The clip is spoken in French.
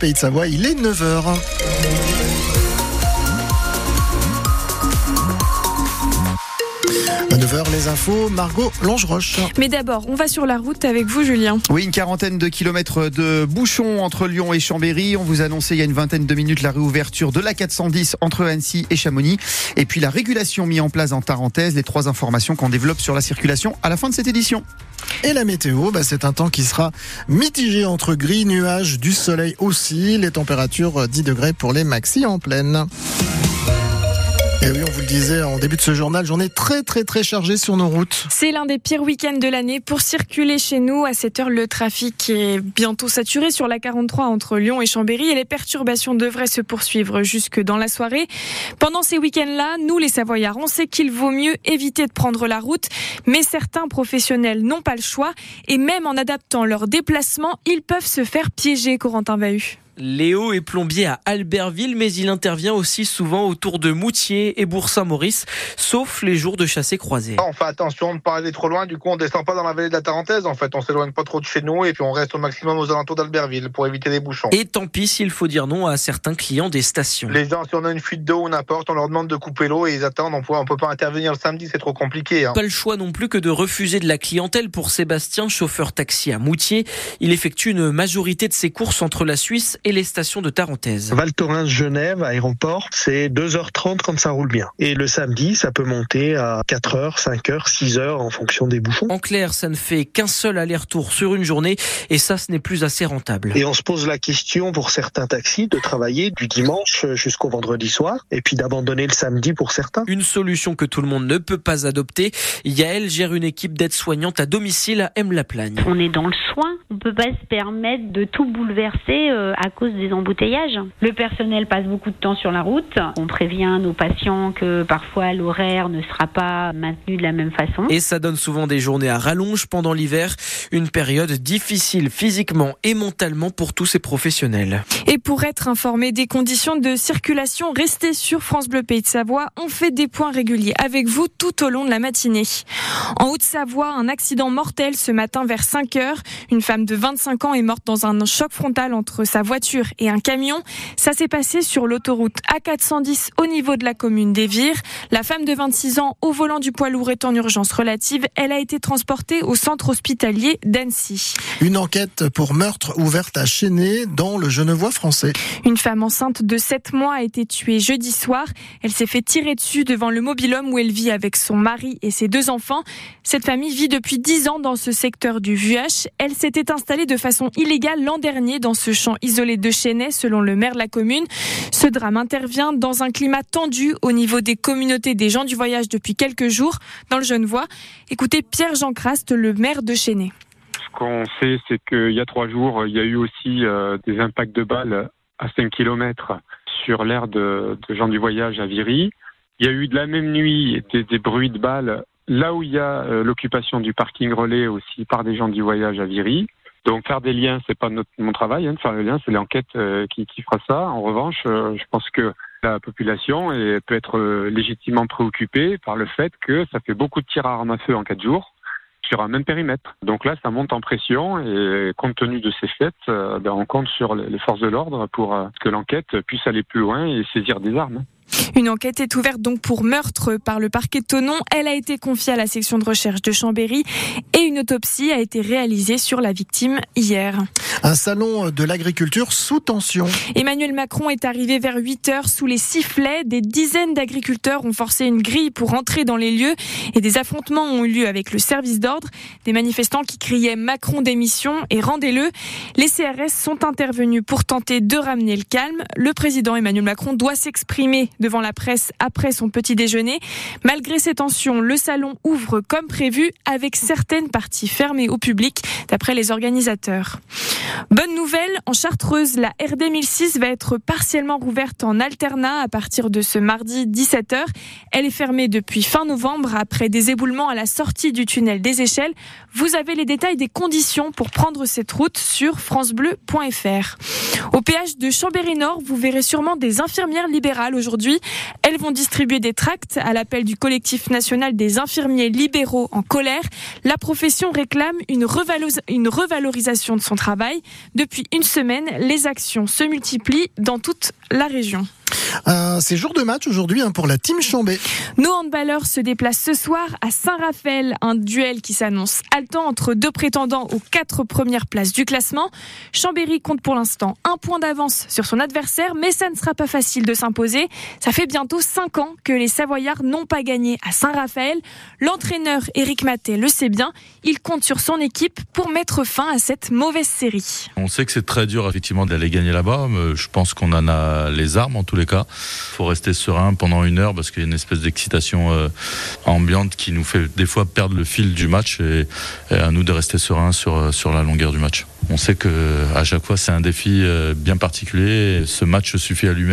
Pays de Savoie, il est 9h. 9h, les infos, Margot Longeroche. Mais d'abord, on va sur la route avec vous, Julien. Oui, une quarantaine de kilomètres de bouchons entre Lyon et Chambéry. On vous annonçait il y a une vingtaine de minutes la réouverture de la 410 entre Annecy et Chamonix. Et puis la régulation mise en place en Tarentaise. Les trois informations qu'on développe sur la circulation à la fin de cette édition. Et la météo, bah, c'est un temps qui sera mitigé entre gris, nuages, du soleil aussi. Les températures 10 degrés pour les maxi en pleine. Et oui, on vous le disait en début de ce journal, journée très très très chargée sur nos routes. C'est l'un des pires week-ends de l'année pour circuler chez nous. À cette heure, le trafic est bientôt saturé sur la 43 entre Lyon et Chambéry et les perturbations devraient se poursuivre jusque dans la soirée. Pendant ces week-ends-là, nous les Savoyards, on sait qu'il vaut mieux éviter de prendre la route, mais certains professionnels n'ont pas le choix et même en adaptant leur déplacement, ils peuvent se faire piéger, Corentin Vahu. Léo est plombier à Albertville, mais il intervient aussi souvent autour de Moutier et Bourg-Saint-Maurice, sauf les jours de chassé croisés. On fait attention de ne pas aller trop loin, du coup on descend pas dans la vallée de la Tarentaise, en fait on s'éloigne pas trop de chez nous et puis on reste au maximum aux alentours d'Albertville pour éviter les bouchons. Et tant pis s'il faut dire non à certains clients des stations. Les gens, si on a une fuite d'eau ou n'importe, on leur demande de couper l'eau et ils attendent, on peut, on peut pas intervenir le samedi, c'est trop compliqué. Hein. Pas le choix non plus que de refuser de la clientèle pour Sébastien, chauffeur taxi à Moutier. Il effectue une majorité de ses courses entre la Suisse et les stations de Tarentaise. Val Thorens, Genève, aéroport, c'est 2h30 quand ça roule bien. Et le samedi, ça peut monter à 4h, 5h, 6h en fonction des bouchons. En clair, ça ne fait qu'un seul aller-retour sur une journée et ça, ce n'est plus assez rentable. Et on se pose la question pour certains taxis de travailler du dimanche jusqu'au vendredi soir et puis d'abandonner le samedi pour certains. Une solution que tout le monde ne peut pas adopter. Yael gère une équipe d'aide-soignantes à domicile à M-la-Plagne. On est dans le soin. On peut pas se permettre de tout bouleverser euh, à cause des embouteillages. Le personnel passe beaucoup de temps sur la route. On prévient nos patients que parfois l'horaire ne sera pas maintenu de la même façon. Et ça donne souvent des journées à rallonge pendant l'hiver, une période difficile physiquement et mentalement pour tous ces professionnels. Et pour être informé des conditions de circulation, restez sur France Bleu Pays de Savoie. On fait des points réguliers avec vous tout au long de la matinée. En Haute-Savoie, un accident mortel ce matin vers 5 heures. Une femme de 25 ans est morte dans un choc frontal entre sa voiture et un camion. Ça s'est passé sur l'autoroute A410 au niveau de la commune d'Evire. La femme de 26 ans au volant du poids lourd est en urgence relative. Elle a été transportée au centre hospitalier d'Annecy. Une enquête pour meurtre ouverte à Chénet dans le Genevois français. Une femme enceinte de 7 mois a été tuée jeudi soir. Elle s'est fait tirer dessus devant le mobilhome où elle vit avec son mari et ses deux enfants. Cette famille vit depuis 10 ans dans ce secteur du Vuache. Elle s'était installée de façon illégale l'an dernier dans ce champ isolé de Chénet selon le maire de la commune. Ce drame intervient dans un climat tendu au niveau des communautés des gens du voyage depuis quelques jours dans le Genevois. Écoutez Pierre-Jean Craste, le maire de Chénet. Ce qu'on sait, c'est qu'il y a trois jours, il y a eu aussi euh, des impacts de balles à 5 km sur l'aire de, gens du voyage à Viry. Il y a eu de la même nuit des, des bruits de balles là où il y a euh, l'occupation du parking relais aussi par des gens du voyage à Viry. Donc faire des liens, c'est pas notre, mon travail. Hein, de faire des liens, c'est l'enquête euh, qui, qui, fera ça. En revanche, euh, je pense que la population est, peut être euh, légitimement préoccupée par le fait que ça fait beaucoup de tirs à armes à feu en quatre jours sur un même périmètre. Donc là, ça monte en pression et compte tenu de ces faits, ben, on compte sur les forces de l'ordre pour que l'enquête puisse aller plus loin et saisir des armes. Une enquête est ouverte donc pour meurtre par le parquet de Tonon. Elle a été confiée à la section de recherche de Chambéry et une autopsie a été réalisée sur la victime hier. Un salon de l'agriculture sous tension. Emmanuel Macron est arrivé vers 8 heures sous les sifflets. Des dizaines d'agriculteurs ont forcé une grille pour entrer dans les lieux et des affrontements ont eu lieu avec le service d'ordre. Des manifestants qui criaient Macron démission et rendez-le. Les CRS sont intervenus pour tenter de ramener le calme. Le président Emmanuel Macron doit s'exprimer devant la presse après son petit déjeuner. Malgré ces tensions, le salon ouvre comme prévu avec certaines parties fermées au public, d'après les organisateurs. Bonne nouvelle, en Chartreuse, la RD 1006 va être partiellement rouverte en alternat à partir de ce mardi 17h. Elle est fermée depuis fin novembre après des éboulements à la sortie du tunnel des échelles. Vous avez les détails des conditions pour prendre cette route sur francebleu.fr. Au péage de Chambéry-Nord, vous verrez sûrement des infirmières libérales aujourd'hui aujourd'hui. Elles vont distribuer des tracts à l'appel du collectif national des infirmiers libéraux en colère. La profession réclame une, une revalorisation de son travail. Depuis une semaine, les actions se multiplient dans toute la région. Euh, c'est jour de match aujourd'hui hein, pour la team Chambé. Nos handballeurs se déplacent ce soir à Saint-Raphaël, un duel qui s'annonce haletant entre deux prétendants aux quatre premières places du classement. Chambéry compte pour l'instant un point d'avance sur son adversaire, mais ça ne sera pas facile de s'imposer. Ça fait bientôt cinq ans que les Savoyards n'ont pas gagné à Saint-Raphaël. L'entraîneur Éric Maté le sait bien. Il compte sur son équipe pour mettre fin à cette mauvaise série. On sait que c'est très dur effectivement d'aller gagner là-bas. Je pense qu'on en a les armes en tous les cas. Il faut rester serein pendant une heure parce qu'il y a une espèce d'excitation euh, ambiante qui nous fait des fois perdre le fil du match et, à nous de rester serein sur, euh, sur la longueur du match. On sait que à chaque fois c'est un défi euh, bien particulier. Ce match suffit à lui-même.